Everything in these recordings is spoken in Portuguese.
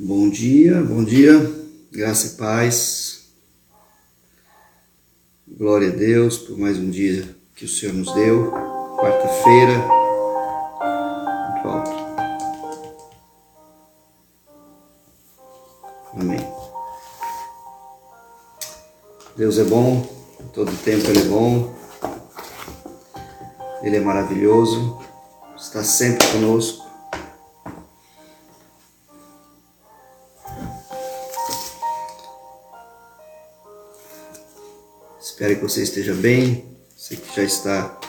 Bom dia, bom dia, graça e paz. Glória a Deus por mais um dia que o Senhor nos deu. Quarta-feira. Amém. Deus é bom, todo tempo Ele é bom, Ele é maravilhoso, está sempre conosco. Espero que você esteja bem. Você que já está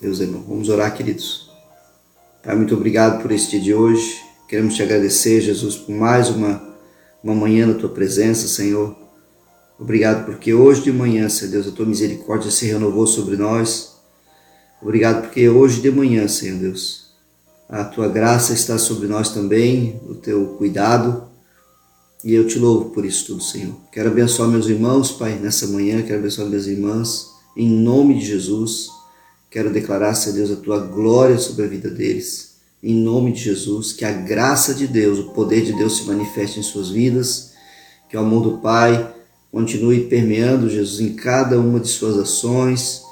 Deus é bom. Vamos orar, queridos. Pai, muito obrigado por este dia de hoje. Queremos te agradecer, Jesus, por mais uma, uma manhã na tua presença, Senhor. Obrigado porque hoje de manhã, Senhor Deus, a tua misericórdia se renovou sobre nós. Obrigado porque hoje de manhã, Senhor Deus, a tua graça está sobre nós também, o teu cuidado. E eu te louvo por isso tudo, Senhor. Quero abençoar meus irmãos, Pai, nessa manhã. Quero abençoar minhas irmãs. Em nome de Jesus. Quero declarar, Senhor Deus, a tua glória sobre a vida deles. Em nome de Jesus. Que a graça de Deus, o poder de Deus se manifeste em suas vidas. Que o amor do Pai continue permeando, Jesus, em cada uma de suas ações,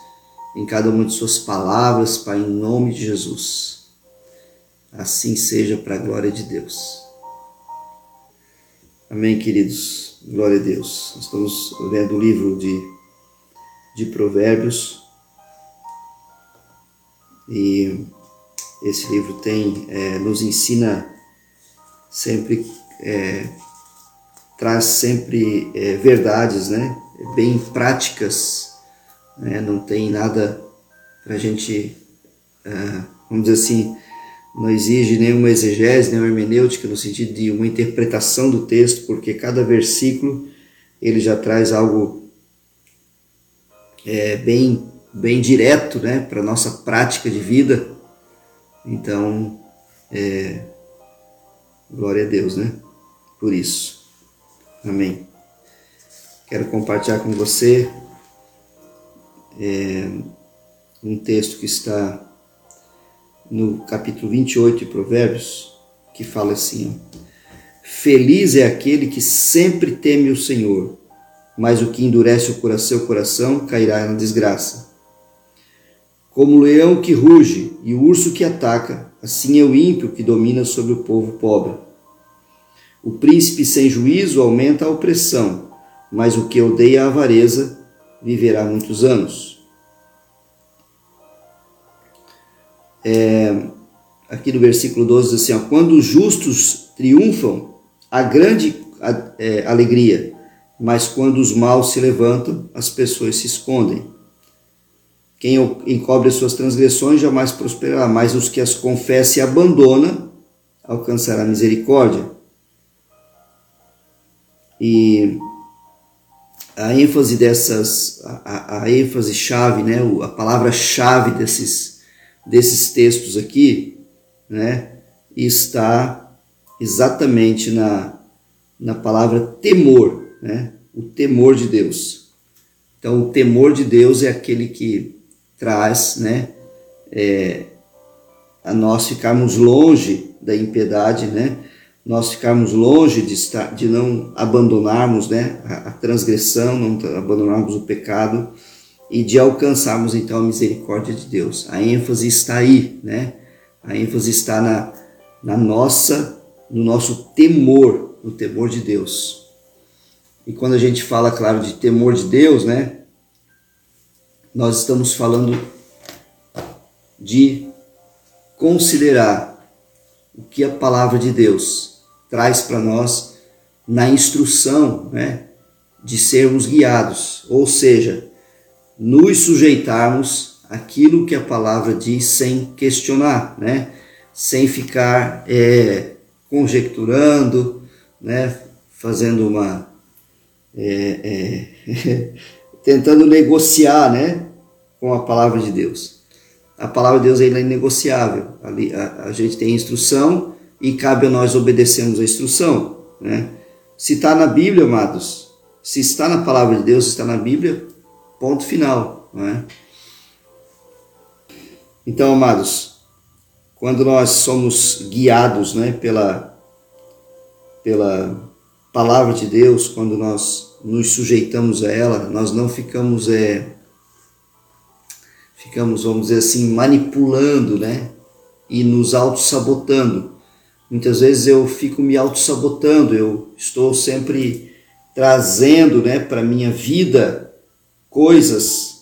em cada uma de suas palavras, Pai, em nome de Jesus. Assim seja para a glória de Deus. Amém, queridos. Glória a Deus. Estamos lendo o livro de, de Provérbios e esse livro tem é, nos ensina sempre é, traz sempre é, verdades, né? Bem práticas, né? Não tem nada para a gente, é, vamos dizer assim, não exige nenhuma exegese, nenhuma hermenêutica no sentido de uma interpretação do texto, porque cada versículo ele já traz algo é, bem, bem direto né, para a nossa prática de vida. Então, é, glória a Deus, né? Por isso. Amém. Quero compartilhar com você é, um texto que está no capítulo 28 de Provérbios, que fala assim: Feliz é aquele que sempre teme o Senhor, mas o que endurece o coração, seu coração cairá na desgraça. Como o leão que ruge e o urso que ataca, assim é o ímpio que domina sobre o povo pobre. O príncipe sem juízo aumenta a opressão, mas o que odeia a avareza viverá muitos anos. É, aqui no versículo 12 diz assim: ó, quando os justos triunfam, há grande é, alegria, mas quando os maus se levantam, as pessoas se escondem. Quem encobre as suas transgressões jamais prosperará, mas os que as confessa e abandona alcançará misericórdia. E a ênfase dessas, a, a ênfase chave, né, a palavra chave desses desses textos aqui, né, está exatamente na, na palavra temor, né, o temor de Deus. Então, o temor de Deus é aquele que traz, né, é, a nós ficarmos longe da impiedade, né, nós ficarmos longe de, estar, de não abandonarmos né, a, a transgressão, não abandonarmos o pecado, e de alcançarmos então a misericórdia de Deus. A ênfase está aí, né? A ênfase está na, na nossa, no nosso temor, no temor de Deus. E quando a gente fala, claro, de temor de Deus, né? Nós estamos falando de considerar o que a palavra de Deus traz para nós na instrução, né? De sermos guiados, ou seja, nos sujeitarmos àquilo que a palavra diz sem questionar, né? sem ficar é, conjecturando, né? fazendo uma. É, é, tentando negociar né? com a palavra de Deus. A palavra de Deus é inegociável. Ali, a, a gente tem instrução e cabe a nós obedecermos a instrução. Né? Se está na Bíblia, amados, se está na palavra de Deus, está na Bíblia, Ponto final. Não é? Então, amados, quando nós somos guiados né, pela, pela palavra de Deus, quando nós nos sujeitamos a ela, nós não ficamos, é, ficamos, vamos dizer assim, manipulando, né? E nos auto-sabotando. Muitas vezes eu fico me auto-sabotando, eu estou sempre trazendo né, para a minha vida coisas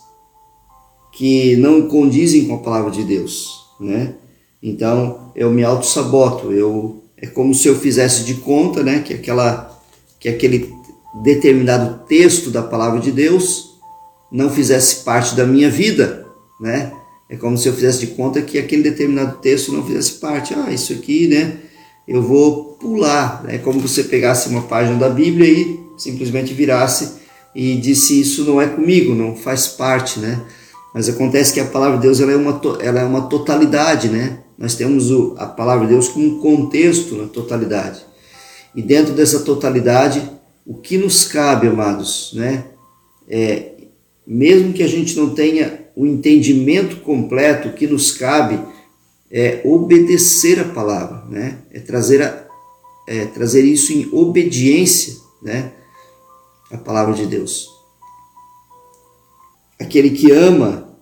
que não condizem com a palavra de Deus, né? Então eu me auto-saboto, eu, é como se eu fizesse de conta né, que aquela que aquele determinado texto da palavra de Deus não fizesse parte da minha vida, né? É como se eu fizesse de conta que aquele determinado texto não fizesse parte. Ah, isso aqui, né? Eu vou pular. É como você pegasse uma página da Bíblia e simplesmente virasse e disse isso não é comigo, não faz parte, né? Mas acontece que a palavra de Deus ela é uma, ela é uma totalidade, né? Nós temos o, a palavra de Deus como um contexto na totalidade. E dentro dessa totalidade, o que nos cabe, amados, né? É, mesmo que a gente não tenha o entendimento completo, o que nos cabe é obedecer a palavra, né? É trazer, a, é trazer isso em obediência, né? A palavra de Deus. Aquele que ama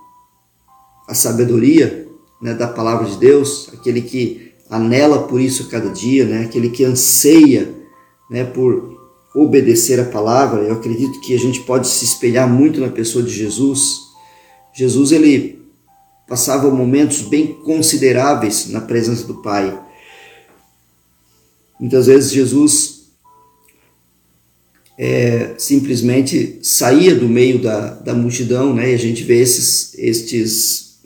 a sabedoria né, da palavra de Deus, aquele que anela por isso a cada dia, né? aquele que anseia né, por obedecer a palavra. Eu acredito que a gente pode se espelhar muito na pessoa de Jesus. Jesus ele passava momentos bem consideráveis na presença do Pai. Muitas vezes Jesus é, simplesmente saía do meio da, da multidão, né? E a gente vê esses, estes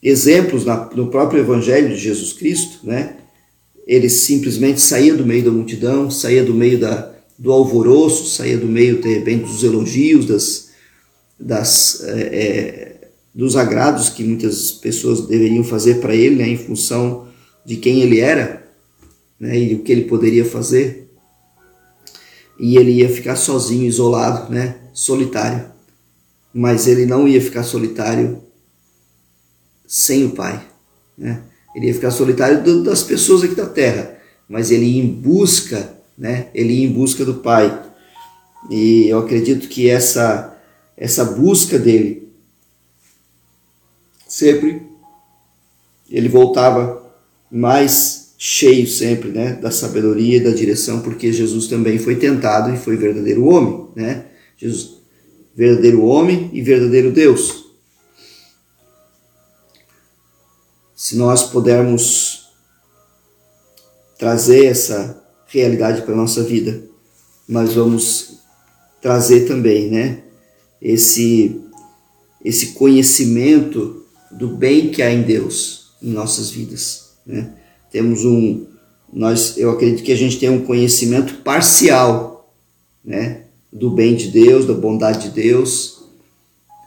exemplos na, no próprio Evangelho de Jesus Cristo, né? Ele simplesmente saía do meio da multidão, saía do meio da, do alvoroço, saía do meio, de repente, dos elogios, das, das, é, é, dos agrados que muitas pessoas deveriam fazer para ele, né, em função de quem ele era né, e o que ele poderia fazer. E ele ia ficar sozinho, isolado, né, solitário. Mas ele não ia ficar solitário sem o Pai. Né? Ele ia ficar solitário das pessoas aqui da terra, mas ele ia em busca, né? ele ia em busca do Pai. E eu acredito que essa, essa busca dele, sempre ele voltava mais cheio sempre, né, da sabedoria e da direção, porque Jesus também foi tentado e foi verdadeiro homem, né? Jesus verdadeiro homem e verdadeiro Deus. se nós pudermos trazer essa realidade para a nossa vida, nós vamos trazer também, né, esse esse conhecimento do bem que há em Deus em nossas vidas, né? Temos um nós eu acredito que a gente tem um conhecimento parcial, né, do bem de Deus, da bondade de Deus,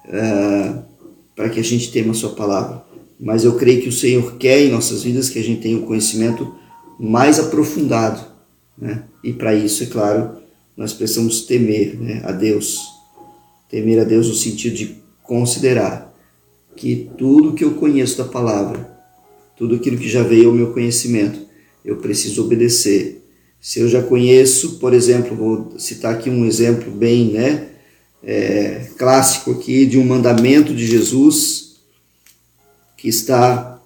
uh, para que a gente tenha a sua palavra mas eu creio que o Senhor quer em nossas vidas que a gente tenha um conhecimento mais aprofundado, né? E para isso, é claro, nós precisamos temer né, a Deus. Temer a Deus no sentido de considerar que tudo que eu conheço da palavra, tudo aquilo que já veio ao meu conhecimento, eu preciso obedecer. Se eu já conheço, por exemplo, vou citar aqui um exemplo bem né, é, clássico aqui de um mandamento de Jesus que está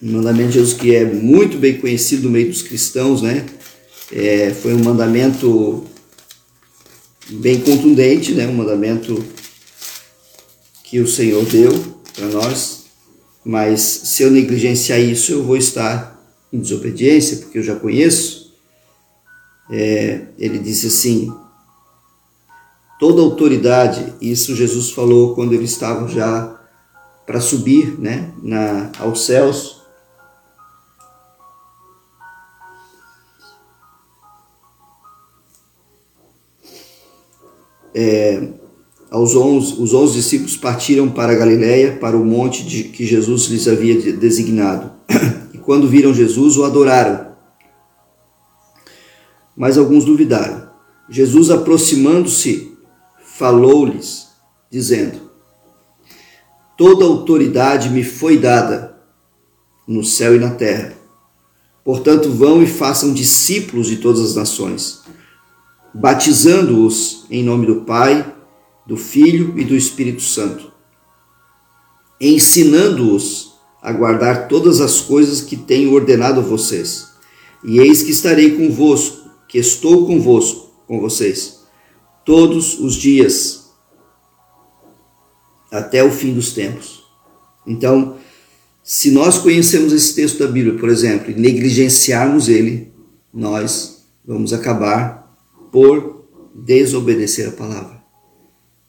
no mandamento de Jesus que é muito bem conhecido no meio dos cristãos, né? É, foi um mandamento bem contundente, né? Um mandamento que o Senhor deu para nós, mas se eu negligenciar isso, eu vou estar em desobediência, porque eu já conheço. É, ele disse assim: toda autoridade, isso Jesus falou quando ele estava já para subir né, na, aos céus. É, aos onze, os onze discípulos partiram para Galiléia, para o monte de, que Jesus lhes havia designado. E quando viram Jesus, o adoraram. Mas alguns duvidaram. Jesus, aproximando-se, falou-lhes dizendo: Toda autoridade me foi dada no céu e na terra. Portanto, vão e façam discípulos de todas as nações, batizando-os em nome do Pai, do Filho e do Espírito Santo, ensinando-os a guardar todas as coisas que tenho ordenado a vocês. E eis que estarei convosco, que estou convosco, com vocês, todos os dias, até o fim dos tempos. Então, se nós conhecemos esse texto da Bíblia, por exemplo, e negligenciarmos ele, nós vamos acabar por desobedecer a palavra.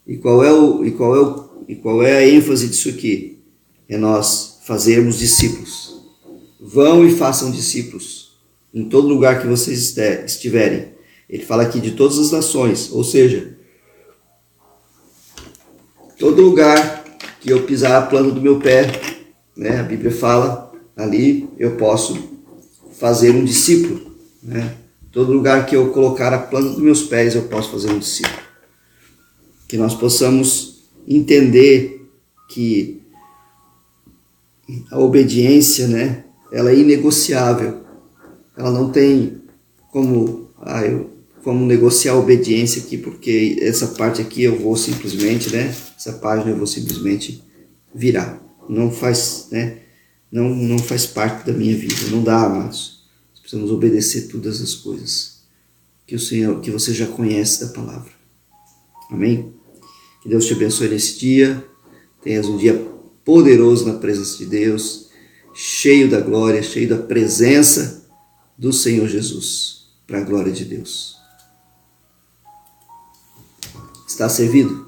E qual é o e qual é o e qual é a ênfase disso aqui? É nós fazermos discípulos. Vão e façam discípulos em todo lugar que vocês estiverem. Ele fala aqui de todas as nações, ou seja, todo lugar que eu pisar a planta do meu pé, né, a Bíblia fala ali, eu posso fazer um discípulo. Né? Todo lugar que eu colocar a planta dos meus pés, eu posso fazer um discípulo. Que nós possamos entender que a obediência, né, ela é inegociável. Ela não tem como, ah, eu, como negociar a obediência aqui, porque essa parte aqui eu vou simplesmente, né, essa página eu vou simplesmente virar. Não faz, né, não, não faz parte da minha vida. Não dá, amados. Precisamos obedecer todas as coisas que o Senhor, que você já conhece da palavra. Amém? Que Deus te abençoe nesse dia. Tenhas um dia poderoso na presença de Deus, cheio da glória, cheio da presença do Senhor Jesus, para a glória de Deus. Está servido?